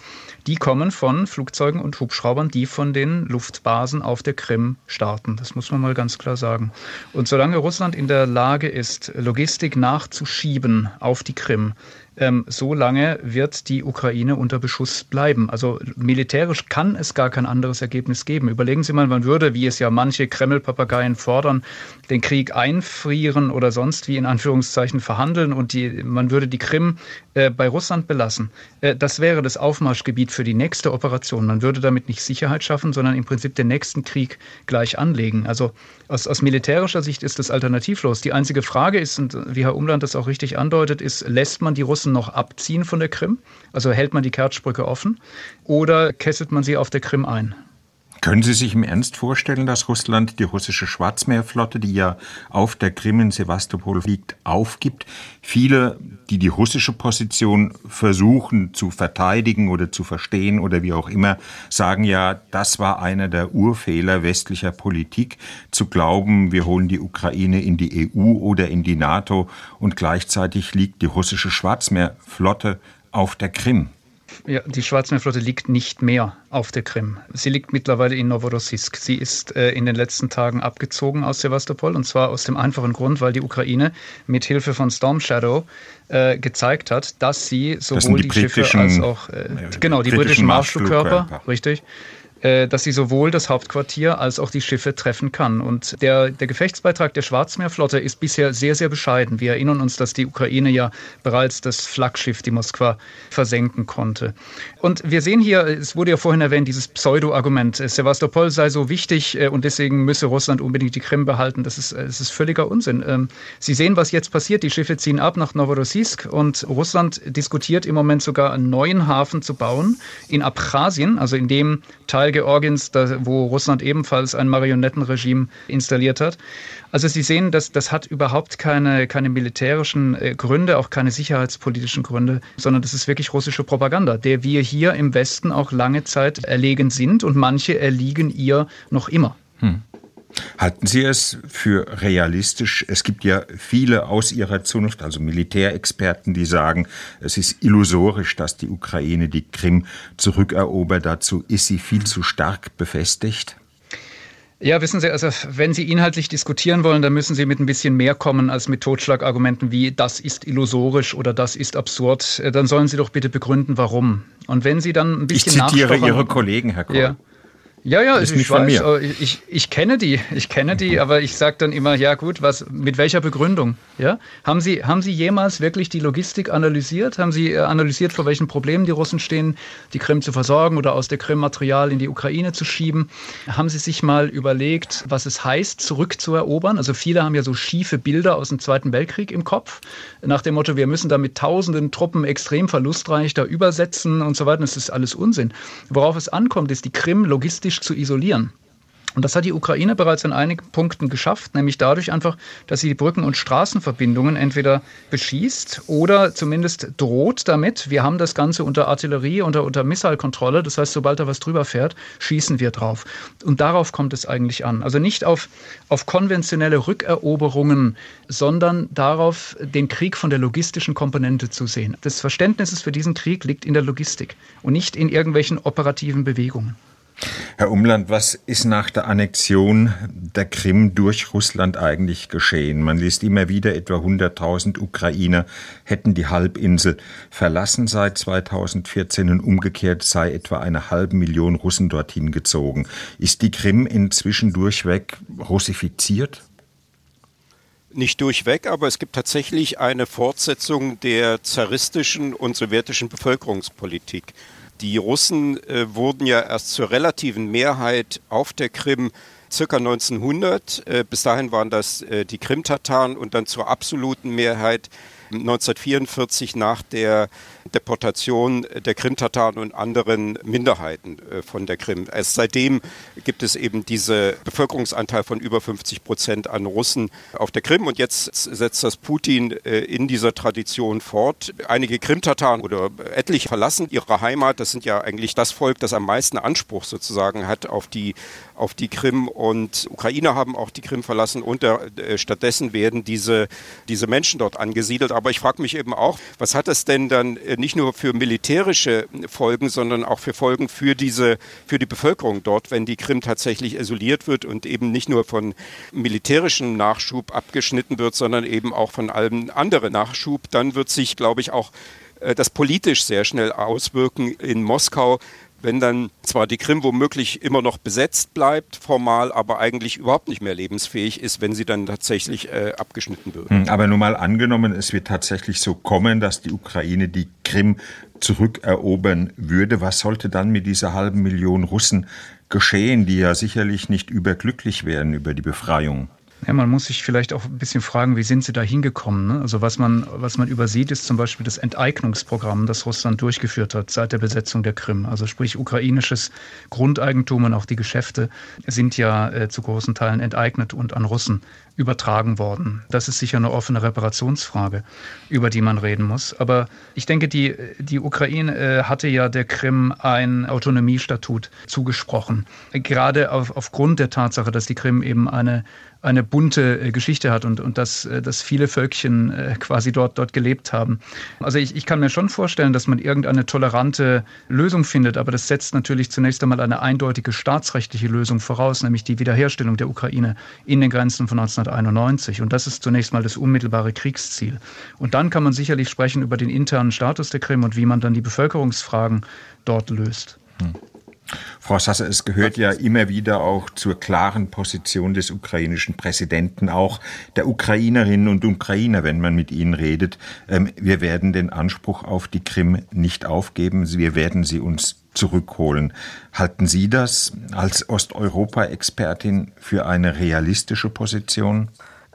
die kommen von Flugzeugen und Hubschraubern, die von den Luftbasen auf der Krim starten. Das muss man mal ganz klar sagen. Und solange Russland in der Lage ist, Logistik nachzuschieben auf die Krim, ähm, so lange wird die Ukraine unter Beschuss bleiben. Also militärisch kann es gar kein anderes Ergebnis geben. Überlegen Sie mal, man würde, wie es ja manche Kreml-Papageien fordern, den Krieg einfrieren oder sonst wie in Anführungszeichen verhandeln und die, man würde die Krim äh, bei Russland belassen. Äh, das wäre das Aufmarschgebiet für die nächste Operation. Man würde damit nicht Sicherheit schaffen, sondern im Prinzip den nächsten Krieg gleich anlegen. Also aus, aus militärischer Sicht ist das alternativlos. Die einzige Frage ist, und wie Herr Umland das auch richtig andeutet, ist, lässt man die Russen noch abziehen von der Krim? Also hält man die Kertschbrücke offen oder kesselt man sie auf der Krim ein? Können Sie sich im Ernst vorstellen, dass Russland die russische Schwarzmeerflotte, die ja auf der Krim in Sevastopol liegt, aufgibt? Viele, die die russische Position versuchen zu verteidigen oder zu verstehen oder wie auch immer, sagen ja, das war einer der Urfehler westlicher Politik, zu glauben, wir holen die Ukraine in die EU oder in die NATO und gleichzeitig liegt die russische Schwarzmeerflotte auf der Krim. Ja, die Schwarzmeerflotte liegt nicht mehr auf der Krim. Sie liegt mittlerweile in Novorossiysk. Sie ist äh, in den letzten Tagen abgezogen aus Sevastopol und zwar aus dem einfachen Grund, weil die Ukraine mit Hilfe von Storm Shadow äh, gezeigt hat, dass sie sowohl die, die Schiffe als auch äh, genau die britischen Marschflugkörper, richtig, dass sie sowohl das Hauptquartier als auch die Schiffe treffen kann. Und der, der Gefechtsbeitrag der Schwarzmeerflotte ist bisher sehr, sehr bescheiden. Wir erinnern uns, dass die Ukraine ja bereits das Flaggschiff, die Moskwa, versenken konnte. Und wir sehen hier, es wurde ja vorhin erwähnt, dieses Pseudo-Argument, äh, Sevastopol sei so wichtig äh, und deswegen müsse Russland unbedingt die Krim behalten. Das ist, das ist völliger Unsinn. Ähm, sie sehen, was jetzt passiert. Die Schiffe ziehen ab nach Novorossiysk und Russland diskutiert im Moment sogar einen neuen Hafen zu bauen in Abchasien, also in dem Teil Teil Georgiens, da, wo Russland ebenfalls ein Marionettenregime installiert hat. Also Sie sehen, dass das hat überhaupt keine, keine militärischen äh, Gründe, auch keine sicherheitspolitischen Gründe, sondern das ist wirklich russische Propaganda, der wir hier im Westen auch lange Zeit erlegen sind und manche erliegen ihr noch immer. Hm. Halten Sie es für realistisch? Es gibt ja viele aus Ihrer Zunft, also Militärexperten, die sagen, es ist illusorisch, dass die Ukraine die Krim zurückerobert. Dazu ist sie viel zu stark befestigt. Ja, wissen Sie, also wenn Sie inhaltlich diskutieren wollen, dann müssen Sie mit ein bisschen mehr kommen als mit Totschlagargumenten wie das ist illusorisch oder das ist absurd. Dann sollen Sie doch bitte begründen, warum. Und wenn Sie dann ein bisschen Ich zitiere Ihre Kollegen, Herr Kohl. Ja. Ja, ja, ist ich, weiß, oh, ich, ich kenne die, ich kenne die, aber ich sage dann immer, ja gut, was, mit welcher Begründung? Ja? Haben, Sie, haben Sie jemals wirklich die Logistik analysiert? Haben Sie äh, analysiert, vor welchen Problemen die Russen stehen, die Krim zu versorgen oder aus der Krim Material in die Ukraine zu schieben? Haben Sie sich mal überlegt, was es heißt, zurückzuerobern? Also viele haben ja so schiefe Bilder aus dem Zweiten Weltkrieg im Kopf, nach dem Motto, wir müssen da mit tausenden Truppen extrem verlustreich da übersetzen und so weiter. Das ist alles Unsinn. Worauf es ankommt, ist die Krim logistisch logistisch zu isolieren. Und das hat die Ukraine bereits in einigen Punkten geschafft, nämlich dadurch einfach, dass sie die Brücken- und Straßenverbindungen entweder beschießt oder zumindest droht damit. Wir haben das Ganze unter Artillerie, unter, unter Missile-Kontrolle. Das heißt, sobald da was drüber fährt, schießen wir drauf. Und darauf kommt es eigentlich an. Also nicht auf, auf konventionelle Rückeroberungen, sondern darauf, den Krieg von der logistischen Komponente zu sehen. Das Verständnis für diesen Krieg liegt in der Logistik und nicht in irgendwelchen operativen Bewegungen. Herr Umland, was ist nach der Annexion der Krim durch Russland eigentlich geschehen? Man liest immer wieder, etwa 100.000 Ukrainer hätten die Halbinsel verlassen seit 2014 und umgekehrt sei etwa eine halbe Million Russen dorthin gezogen. Ist die Krim inzwischen durchweg russifiziert? Nicht durchweg, aber es gibt tatsächlich eine Fortsetzung der zaristischen und sowjetischen Bevölkerungspolitik. Die Russen äh, wurden ja erst zur relativen Mehrheit auf der Krim circa 1900. Äh, bis dahin waren das äh, die Krim-Tataren und dann zur absoluten Mehrheit 1944 nach der Deportation der Krim-Tataren und anderen Minderheiten äh, von der Krim. Erst seitdem gibt es eben diese Bevölkerungsanteil von über 50 Prozent an Russen auf der Krim und jetzt setzt das Putin äh, in dieser Tradition fort. Einige Krim-Tataren oder etliche verlassen ihre Heimat. Das sind ja eigentlich das Volk, das am meisten Anspruch sozusagen hat auf die, auf die Krim und Ukrainer haben auch die Krim verlassen und äh, stattdessen werden diese, diese Menschen dort angesiedelt. Aber ich frage mich eben auch, was hat es denn dann nicht nur für militärische Folgen, sondern auch für Folgen für diese, für die Bevölkerung dort, wenn die Krim tatsächlich isoliert wird und eben nicht nur von militärischem Nachschub abgeschnitten wird, sondern eben auch von allem anderen Nachschub, dann wird sich, glaube ich, auch äh, das politisch sehr schnell auswirken in Moskau, wenn dann zwar die Krim womöglich immer noch besetzt bleibt, formal, aber eigentlich überhaupt nicht mehr lebensfähig ist, wenn sie dann tatsächlich äh, abgeschnitten wird. Hm, aber nun mal angenommen, es wird tatsächlich so kommen, dass die Ukraine die Krim zurückerobern würde. Was sollte dann mit dieser halben Million Russen geschehen, die ja sicherlich nicht überglücklich wären über die Befreiung? Ja, man muss sich vielleicht auch ein bisschen fragen, wie sind sie da hingekommen? Ne? Also was man, was man übersieht, ist zum Beispiel das Enteignungsprogramm, das Russland durchgeführt hat seit der Besetzung der Krim. Also sprich ukrainisches Grundeigentum und auch die Geschäfte sind ja äh, zu großen Teilen enteignet und an Russen übertragen worden. Das ist sicher eine offene Reparationsfrage, über die man reden muss. Aber ich denke, die, die Ukraine äh, hatte ja der Krim ein Autonomiestatut zugesprochen. Gerade auf, aufgrund der Tatsache, dass die Krim eben eine eine bunte äh, Geschichte hat und, und dass, äh, dass viele Völkchen äh, quasi dort, dort gelebt haben. Also ich, ich kann mir schon vorstellen, dass man irgendeine tolerante Lösung findet, aber das setzt natürlich zunächst einmal eine eindeutige staatsrechtliche Lösung voraus, nämlich die Wiederherstellung der Ukraine in den Grenzen von 1991. Und das ist zunächst mal das unmittelbare Kriegsziel. Und dann kann man sicherlich sprechen über den internen Status der Krim und wie man dann die Bevölkerungsfragen dort löst. Hm. Frau Sasse, es gehört ja immer wieder auch zur klaren Position des ukrainischen Präsidenten, auch der Ukrainerinnen und Ukrainer, wenn man mit ihnen redet. Ähm, wir werden den Anspruch auf die Krim nicht aufgeben. Wir werden sie uns zurückholen. Halten Sie das als Osteuropa-Expertin für eine realistische Position?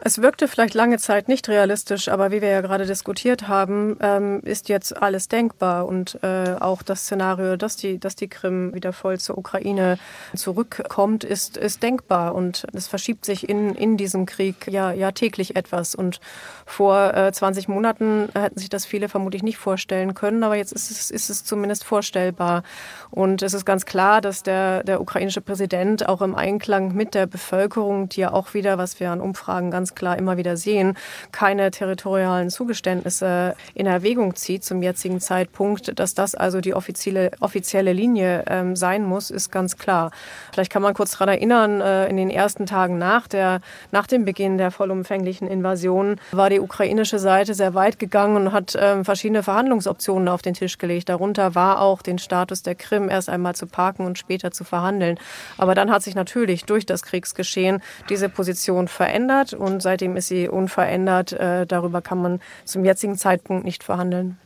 Es wirkte vielleicht lange Zeit nicht realistisch, aber wie wir ja gerade diskutiert haben, ähm, ist jetzt alles denkbar und äh, auch das Szenario, dass die, dass die Krim wieder voll zur Ukraine zurückkommt, ist, ist denkbar und es verschiebt sich in, in diesem Krieg ja, ja täglich etwas. Und vor äh, 20 Monaten hätten sich das viele vermutlich nicht vorstellen können, aber jetzt ist es, ist es zumindest vorstellbar. Und es ist ganz klar, dass der, der ukrainische Präsident auch im Einklang mit der Bevölkerung, die ja auch wieder, was wir an Umfragen ganz klar immer wieder sehen, keine territorialen Zugeständnisse in Erwägung zieht zum jetzigen Zeitpunkt. Dass das also die offizielle, offizielle Linie ähm, sein muss, ist ganz klar. Vielleicht kann man kurz daran erinnern, äh, in den ersten Tagen nach, der, nach dem Beginn der vollumfänglichen Invasion war die ukrainische Seite sehr weit gegangen und hat ähm, verschiedene Verhandlungsoptionen auf den Tisch gelegt. Darunter war auch den Status der Krim erst einmal zu parken und später zu verhandeln. Aber dann hat sich natürlich durch das Kriegsgeschehen diese Position verändert und seitdem ist sie unverändert. Äh, darüber kann man zum jetzigen Zeitpunkt nicht verhandeln.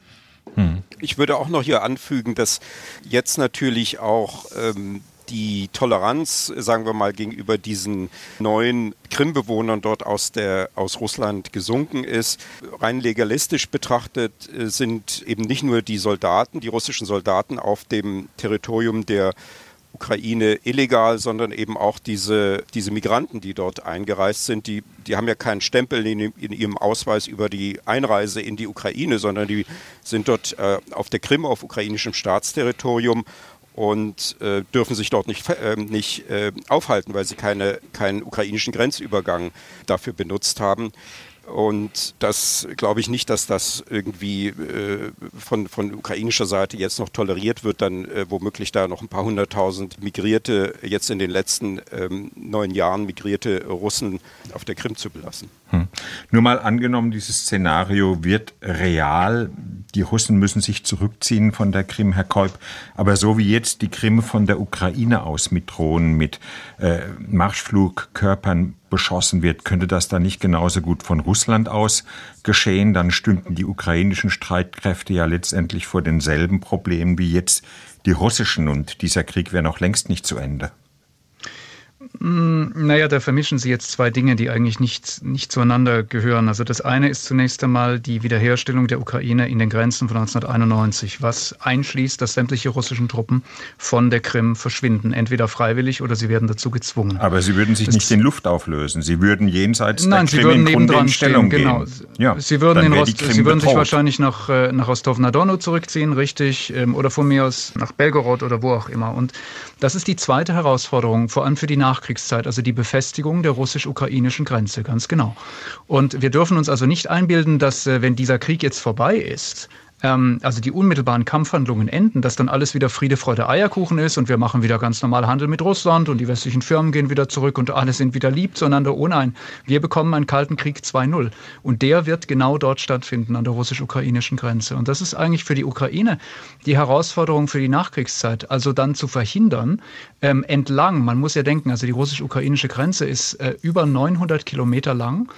Hm. Ich würde auch noch hier anfügen, dass jetzt natürlich auch ähm, die Toleranz, sagen wir mal, gegenüber diesen neuen Krimbewohnern dort aus, der, aus Russland gesunken ist. Rein legalistisch betrachtet äh, sind eben nicht nur die Soldaten, die russischen Soldaten auf dem Territorium der Ukraine illegal, sondern eben auch diese, diese Migranten, die dort eingereist sind, die, die haben ja keinen Stempel in, in ihrem Ausweis über die Einreise in die Ukraine, sondern die sind dort äh, auf der Krim, auf ukrainischem Staatsterritorium und äh, dürfen sich dort nicht, äh, nicht äh, aufhalten, weil sie keine, keinen ukrainischen Grenzübergang dafür benutzt haben. Und das glaube ich nicht, dass das irgendwie äh, von, von ukrainischer Seite jetzt noch toleriert wird, dann äh, womöglich da noch ein paar hunderttausend migrierte, jetzt in den letzten ähm, neun Jahren migrierte Russen auf der Krim zu belassen. Hm. Nur mal angenommen, dieses Szenario wird real. Die Russen müssen sich zurückziehen von der Krim, Herr Kolb. Aber so wie jetzt die Krim von der Ukraine aus mit Drohnen, mit äh, Marschflugkörpern beschossen wird, könnte das dann nicht genauso gut von Russland aus geschehen? Dann stünden die ukrainischen Streitkräfte ja letztendlich vor denselben Problemen wie jetzt die russischen und dieser Krieg wäre noch längst nicht zu Ende. Hm, naja, da vermischen Sie jetzt zwei Dinge, die eigentlich nicht, nicht zueinander gehören. Also das eine ist zunächst einmal die Wiederherstellung der Ukraine in den Grenzen von 1991, was einschließt, dass sämtliche russischen Truppen von der Krim verschwinden, entweder freiwillig oder sie werden dazu gezwungen. Aber sie würden sich das nicht in Luft auflösen. Sie würden jenseits Nein, der Krim sie würden nebendran in Stellung stehen, genau. Ja, sie würden, in Rost, sie würden sich wahrscheinlich nach, äh, nach Rostov-na-Dono zurückziehen, richtig, ähm, oder von mir aus nach Belgorod oder wo auch immer. Und das ist die zweite Herausforderung, vor allem für die Nachkriegszeit, also die Befestigung der russisch-ukrainischen Grenze, ganz genau. Und wir dürfen uns also nicht einbilden, dass äh, wenn dieser Krieg jetzt vorbei ist, ähm, also die unmittelbaren Kampfhandlungen enden, dass dann alles wieder Friede, Freude, Eierkuchen ist und wir machen wieder ganz normal Handel mit Russland und die westlichen Firmen gehen wieder zurück und alle sind wieder lieb zueinander. Oh nein, wir bekommen einen Kalten Krieg 2.0 und der wird genau dort stattfinden, an der russisch-ukrainischen Grenze. Und das ist eigentlich für die Ukraine die Herausforderung für die Nachkriegszeit, also dann zu verhindern, ähm, entlang, man muss ja denken, also die russisch-ukrainische Grenze ist äh, über 900 Kilometer lang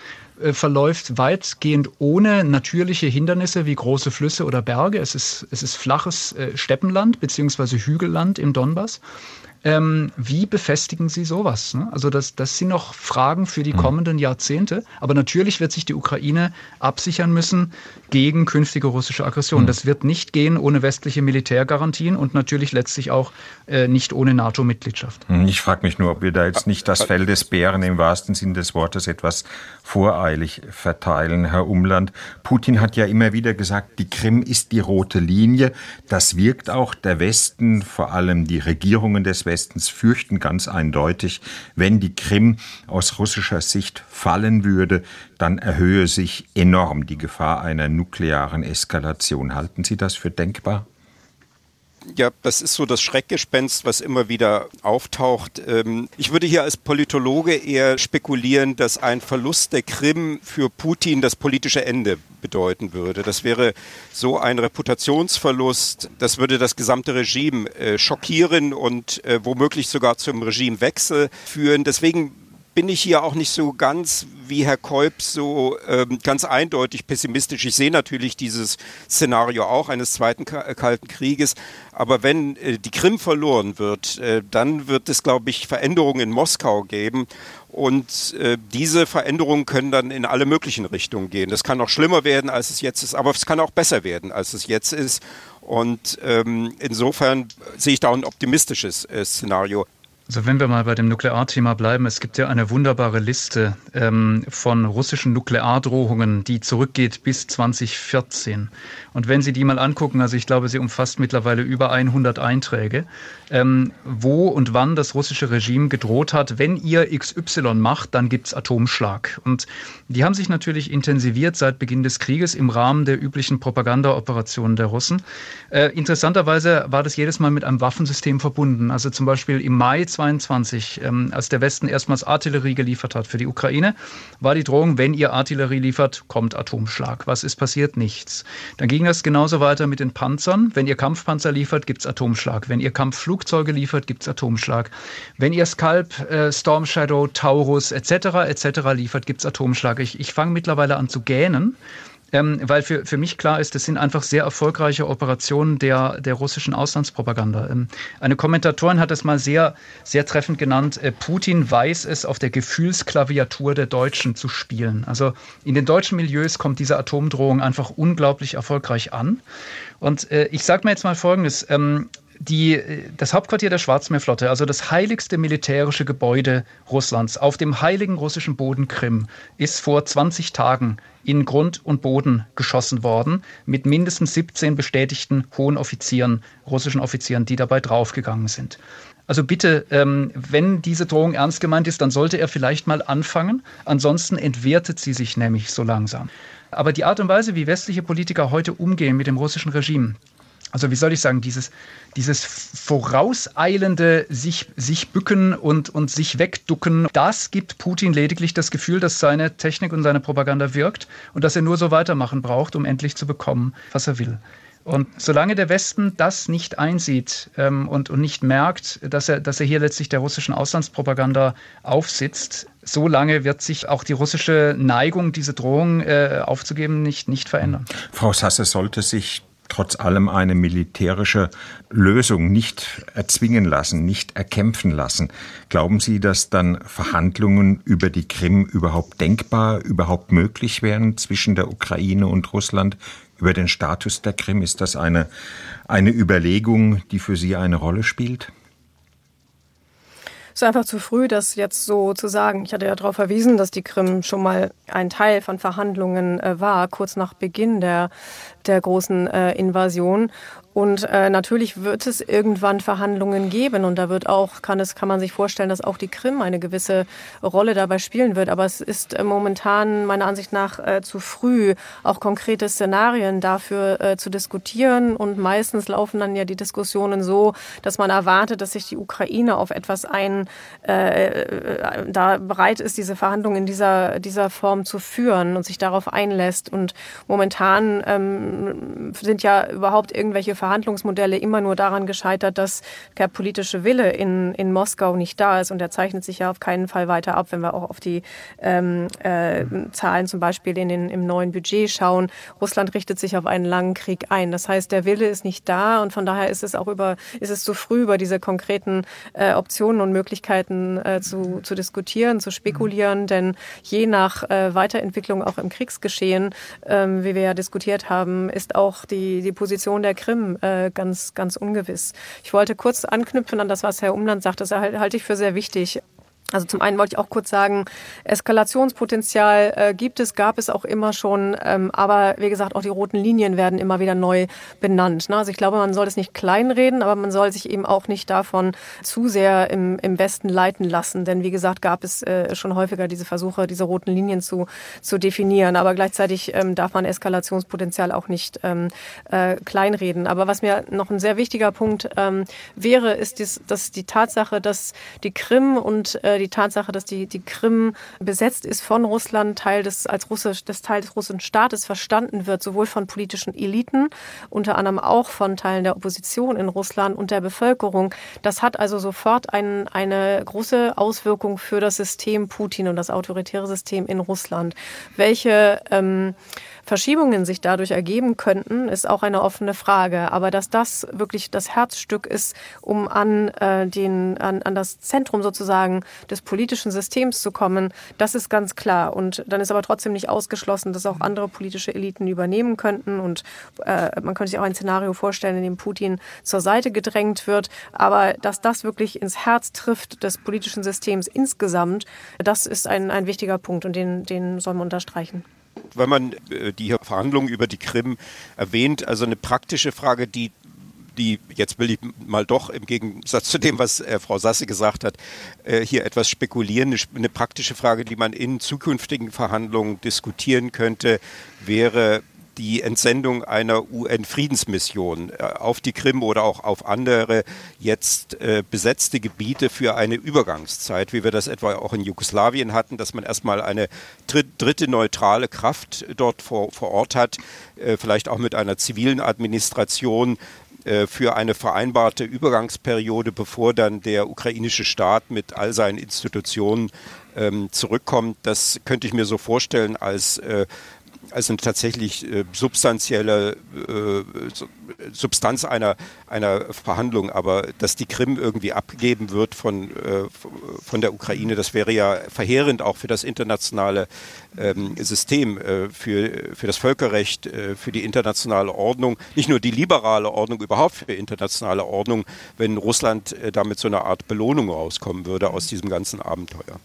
verläuft weitgehend ohne natürliche Hindernisse wie große Flüsse oder Berge. Es ist, es ist flaches äh, Steppenland bzw. Hügelland im Donbass. Ähm, wie befestigen Sie sowas? Ne? Also das, das sind noch Fragen für die hm. kommenden Jahrzehnte. Aber natürlich wird sich die Ukraine absichern müssen gegen künftige russische Aggression. Mhm. Das wird nicht gehen ohne westliche Militärgarantien und natürlich letztlich auch äh, nicht ohne NATO-Mitgliedschaft. Hm, ich frage mich nur, ob wir da jetzt nicht das Fell des Bären im wahrsten Sinn des Wortes etwas voreilig verteilen, Herr Umland. Putin hat ja immer wieder gesagt, die Krim ist die rote Linie. Das wirkt auch. Der Westen, vor allem die Regierungen des Westens, fürchten ganz eindeutig, wenn die Krim aus russischer Sicht fallen würde, dann erhöhe sich enorm die Gefahr einer nuklearen Eskalation. Halten Sie das für denkbar? Ja, das ist so das Schreckgespenst, was immer wieder auftaucht. Ähm, ich würde hier als Politologe eher spekulieren, dass ein Verlust der Krim für Putin das politische Ende bedeuten würde. Das wäre so ein Reputationsverlust. Das würde das gesamte Regime äh, schockieren und äh, womöglich sogar zum Regimewechsel führen. Deswegen bin ich hier auch nicht so ganz wie Herr Kolb so ähm, ganz eindeutig pessimistisch. Ich sehe natürlich dieses Szenario auch eines zweiten Kalten Krieges. Aber wenn äh, die Krim verloren wird, äh, dann wird es, glaube ich, Veränderungen in Moskau geben. Und äh, diese Veränderungen können dann in alle möglichen Richtungen gehen. Das kann noch schlimmer werden, als es jetzt ist, aber es kann auch besser werden, als es jetzt ist. Und ähm, insofern sehe ich da ein optimistisches äh, Szenario. Also wenn wir mal bei dem Nuklearthema bleiben, es gibt ja eine wunderbare Liste ähm, von russischen Nukleardrohungen, die zurückgeht bis 2014. Und wenn Sie die mal angucken, also ich glaube, sie umfasst mittlerweile über 100 Einträge, ähm, wo und wann das russische Regime gedroht hat, wenn ihr XY macht, dann gibt's Atomschlag. Und die haben sich natürlich intensiviert seit Beginn des Krieges im Rahmen der üblichen Propagandaoperationen der Russen. Äh, interessanterweise war das jedes Mal mit einem Waffensystem verbunden. Also zum Beispiel im Mai 22, ähm, als der Westen erstmals Artillerie geliefert hat für die Ukraine, war die Drohung, wenn ihr Artillerie liefert, kommt Atomschlag. Was ist passiert? Nichts. Dann ging das genauso weiter mit den Panzern. Wenn ihr Kampfpanzer liefert, gibt's Atomschlag. Wenn ihr Kampfflug Flugzeuge liefert, gibt es Atomschlag. Wenn ihr Scalp, äh, Storm Shadow, Taurus etc. etc. liefert, gibt es Atomschlag. Ich, ich fange mittlerweile an zu gähnen. Ähm, weil für, für mich klar ist, das sind einfach sehr erfolgreiche Operationen der, der russischen Auslandspropaganda. Ähm, eine Kommentatorin hat es mal sehr, sehr treffend genannt, äh, Putin weiß es, auf der Gefühlsklaviatur der Deutschen zu spielen. Also in den deutschen Milieus kommt diese Atomdrohung einfach unglaublich erfolgreich an. Und äh, ich sage mir jetzt mal Folgendes. Ähm, die, das Hauptquartier der Schwarzmeerflotte, also das heiligste militärische Gebäude Russlands auf dem heiligen russischen Boden Krim, ist vor 20 Tagen in Grund und Boden geschossen worden, mit mindestens 17 bestätigten hohen Offizieren, russischen Offizieren, die dabei draufgegangen sind. Also bitte, ähm, wenn diese Drohung ernst gemeint ist, dann sollte er vielleicht mal anfangen. Ansonsten entwertet sie sich nämlich so langsam. Aber die Art und Weise, wie westliche Politiker heute umgehen mit dem russischen Regime, also wie soll ich sagen, dieses, dieses vorauseilende sich, sich bücken und, und sich wegducken, das gibt Putin lediglich das Gefühl, dass seine Technik und seine Propaganda wirkt und dass er nur so weitermachen braucht, um endlich zu bekommen, was er will. Und solange der Westen das nicht einsieht ähm, und, und nicht merkt, dass er, dass er hier letztlich der russischen Auslandspropaganda aufsitzt, solange wird sich auch die russische Neigung, diese Drohung äh, aufzugeben, nicht, nicht verändern. Frau Sasse, sollte sich trotz allem eine militärische Lösung nicht erzwingen lassen, nicht erkämpfen lassen. Glauben Sie, dass dann Verhandlungen über die Krim überhaupt denkbar, überhaupt möglich wären zwischen der Ukraine und Russland über den Status der Krim? Ist das eine, eine Überlegung, die für Sie eine Rolle spielt? Es ist einfach zu früh, das jetzt so zu sagen. Ich hatte ja darauf verwiesen, dass die Krim schon mal ein Teil von Verhandlungen äh, war, kurz nach Beginn der, der großen äh, Invasion. Und äh, natürlich wird es irgendwann Verhandlungen geben und da wird auch, kann es, kann man sich vorstellen, dass auch die Krim eine gewisse Rolle dabei spielen wird. Aber es ist äh, momentan meiner Ansicht nach äh, zu früh, auch konkrete Szenarien dafür äh, zu diskutieren. Und meistens laufen dann ja die Diskussionen so, dass man erwartet, dass sich die Ukraine auf etwas ein, äh, äh da bereit ist, diese Verhandlungen in dieser, dieser Form zu führen und sich darauf einlässt. Und momentan ähm, sind ja überhaupt irgendwelche Verhandlungsmodelle immer nur daran gescheitert, dass der politische Wille in, in Moskau nicht da ist. Und der zeichnet sich ja auf keinen Fall weiter ab, wenn wir auch auf die ähm, äh, Zahlen zum Beispiel in den, im neuen Budget schauen. Russland richtet sich auf einen langen Krieg ein. Das heißt, der Wille ist nicht da und von daher ist es auch über, ist es zu früh, über diese konkreten äh, Optionen und Möglichkeiten äh, zu, zu diskutieren, zu spekulieren. Denn je nach äh, Weiterentwicklung auch im Kriegsgeschehen, ähm, wie wir ja diskutiert haben, ist auch die, die Position der Krim äh, ganz, ganz ungewiss. Ich wollte kurz anknüpfen an das, was Herr Umland sagt. Das halte ich für sehr wichtig. Also zum einen wollte ich auch kurz sagen, Eskalationspotenzial äh, gibt es, gab es auch immer schon, ähm, aber wie gesagt, auch die roten Linien werden immer wieder neu benannt. Ne? Also ich glaube, man soll es nicht kleinreden, aber man soll sich eben auch nicht davon zu sehr im, im Westen leiten lassen, denn wie gesagt, gab es äh, schon häufiger diese Versuche, diese roten Linien zu, zu definieren, aber gleichzeitig ähm, darf man Eskalationspotenzial auch nicht ähm, äh, kleinreden. Aber was mir noch ein sehr wichtiger Punkt ähm, wäre, ist dies, dass die Tatsache, dass die Krim und äh, die Tatsache, dass die, die Krim besetzt ist von Russland, Teil des, als Russisch, des Teil des russischen Staates verstanden wird, sowohl von politischen Eliten, unter anderem auch von Teilen der Opposition in Russland und der Bevölkerung. Das hat also sofort ein, eine große Auswirkung für das System Putin und das autoritäre System in Russland. Welche ähm, Verschiebungen sich dadurch ergeben könnten, ist auch eine offene Frage. Aber dass das wirklich das Herzstück ist, um an, äh, den, an, an das Zentrum sozusagen des politischen Systems zu kommen, das ist ganz klar. Und dann ist aber trotzdem nicht ausgeschlossen, dass auch andere politische Eliten übernehmen könnten. Und äh, man könnte sich auch ein Szenario vorstellen, in dem Putin zur Seite gedrängt wird. Aber dass das wirklich ins Herz trifft des politischen Systems insgesamt, das ist ein, ein wichtiger Punkt und den, den soll man unterstreichen wenn man äh, die Verhandlungen über die Krim erwähnt, also eine praktische Frage, die die, jetzt will ich mal doch im Gegensatz zu dem, was äh, Frau Sasse gesagt hat, äh, hier etwas spekulieren. Eine, eine, praktische Frage, die man in zukünftigen Verhandlungen diskutieren könnte, wäre, die Entsendung einer UN-Friedensmission äh, auf die Krim oder auch auf andere jetzt äh, besetzte Gebiete für eine Übergangszeit, wie wir das etwa auch in Jugoslawien hatten, dass man erstmal eine dritte neutrale Kraft dort vor, vor Ort hat, äh, vielleicht auch mit einer zivilen Administration für eine vereinbarte Übergangsperiode, bevor dann der ukrainische Staat mit all seinen Institutionen ähm, zurückkommt. Das könnte ich mir so vorstellen als äh, als eine tatsächlich äh, substanzielle äh, Substanz einer, einer Verhandlung. Aber dass die Krim irgendwie abgegeben wird von, äh, von der Ukraine, das wäre ja verheerend auch für das internationale ähm, System, äh, für, für das Völkerrecht, äh, für die internationale Ordnung, nicht nur die liberale Ordnung, überhaupt für internationale Ordnung, wenn Russland äh, damit so eine Art Belohnung rauskommen würde aus diesem ganzen Abenteuer.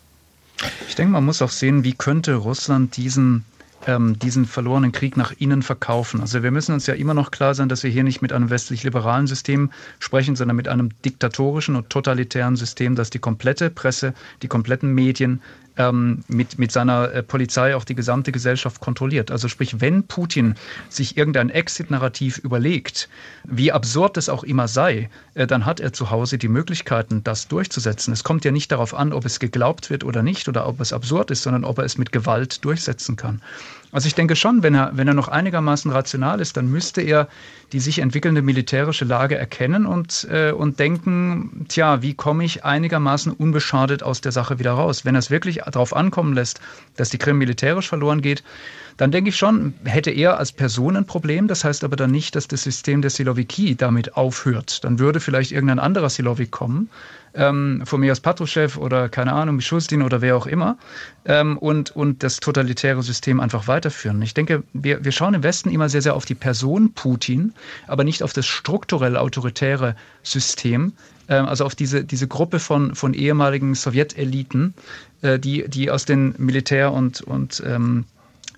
Ich denke, man muss auch sehen, wie könnte Russland diesen ähm, diesen verlorenen Krieg nach innen verkaufen. Also wir müssen uns ja immer noch klar sein, dass wir hier nicht mit einem westlich-liberalen System sprechen, sondern mit einem diktatorischen und totalitären System, das die komplette Presse, die kompletten Medien, ähm, mit, mit seiner äh, Polizei auch die gesamte Gesellschaft kontrolliert. Also sprich, wenn Putin sich irgendein Exit-Narrativ überlegt, wie absurd es auch immer sei, äh, dann hat er zu Hause die Möglichkeiten, das durchzusetzen. Es kommt ja nicht darauf an, ob es geglaubt wird oder nicht oder ob es absurd ist, sondern ob er es mit Gewalt durchsetzen kann. Also ich denke schon, wenn er, wenn er noch einigermaßen rational ist, dann müsste er die sich entwickelnde militärische Lage erkennen und, äh, und denken, tja, wie komme ich einigermaßen unbeschadet aus der Sache wieder raus? Wenn er es wirklich darauf ankommen lässt, dass die Krim militärisch verloren geht, dann denke ich schon, hätte er als Person ein Problem. Das heißt aber dann nicht, dass das System der Silowiki damit aufhört. Dann würde vielleicht irgendein anderer Silowik kommen, ähm, von mir aus Patruschew oder keine Ahnung, Mischustin oder wer auch immer, ähm, und, und das totalitäre System einfach weiterführen. Ich denke, wir, wir schauen im Westen immer sehr, sehr auf die Person Putin, aber nicht auf das strukturell autoritäre System, ähm, also auf diese, diese Gruppe von, von ehemaligen Sowjeteliten, äh, die, die aus den Militär- und, und ähm,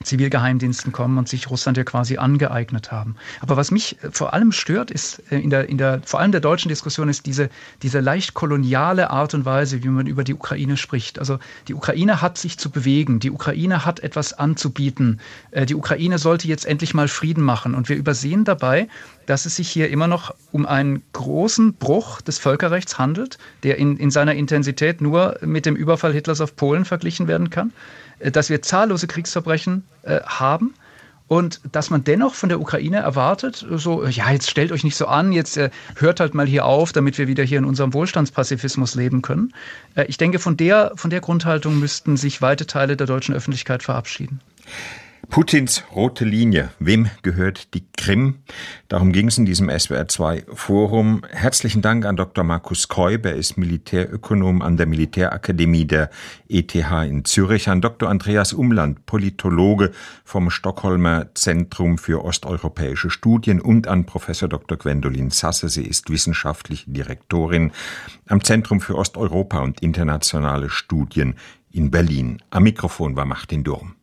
Zivilgeheimdiensten kommen und sich Russland ja quasi angeeignet haben. Aber was mich äh, vor allem stört, ist äh, in der, in der vor allem der deutschen Diskussion, ist diese, diese leicht koloniale Art und Weise, wie man über die Ukraine spricht. Also die Ukraine hat sich zu bewegen, die Ukraine hat etwas anzubieten, äh, die Ukraine sollte jetzt endlich mal Frieden machen. Und wir übersehen dabei, dass es sich hier immer noch um einen großen Bruch des Völkerrechts handelt, der in, in seiner Intensität nur mit dem Überfall Hitlers auf Polen verglichen werden kann. Äh, dass wir zahllose Kriegsverbrechen äh, haben Und dass man dennoch von der Ukraine erwartet, so, ja, jetzt stellt euch nicht so an, jetzt äh, hört halt mal hier auf, damit wir wieder hier in unserem Wohlstandspazifismus leben können. Äh, ich denke, von der, von der Grundhaltung müssten sich weite Teile der deutschen Öffentlichkeit verabschieden. Putins rote Linie. Wem gehört die Krim? Darum ging es in diesem SWR2-Forum. Herzlichen Dank an Dr. Markus Keub. Er ist Militärökonom an der Militärakademie der ETH in Zürich. An Dr. Andreas Umland, Politologe vom Stockholmer Zentrum für osteuropäische Studien und an Professor Dr. Gwendolin Sasse. Sie ist wissenschaftliche Direktorin am Zentrum für Osteuropa und internationale Studien in Berlin. Am Mikrofon war Martin Durm.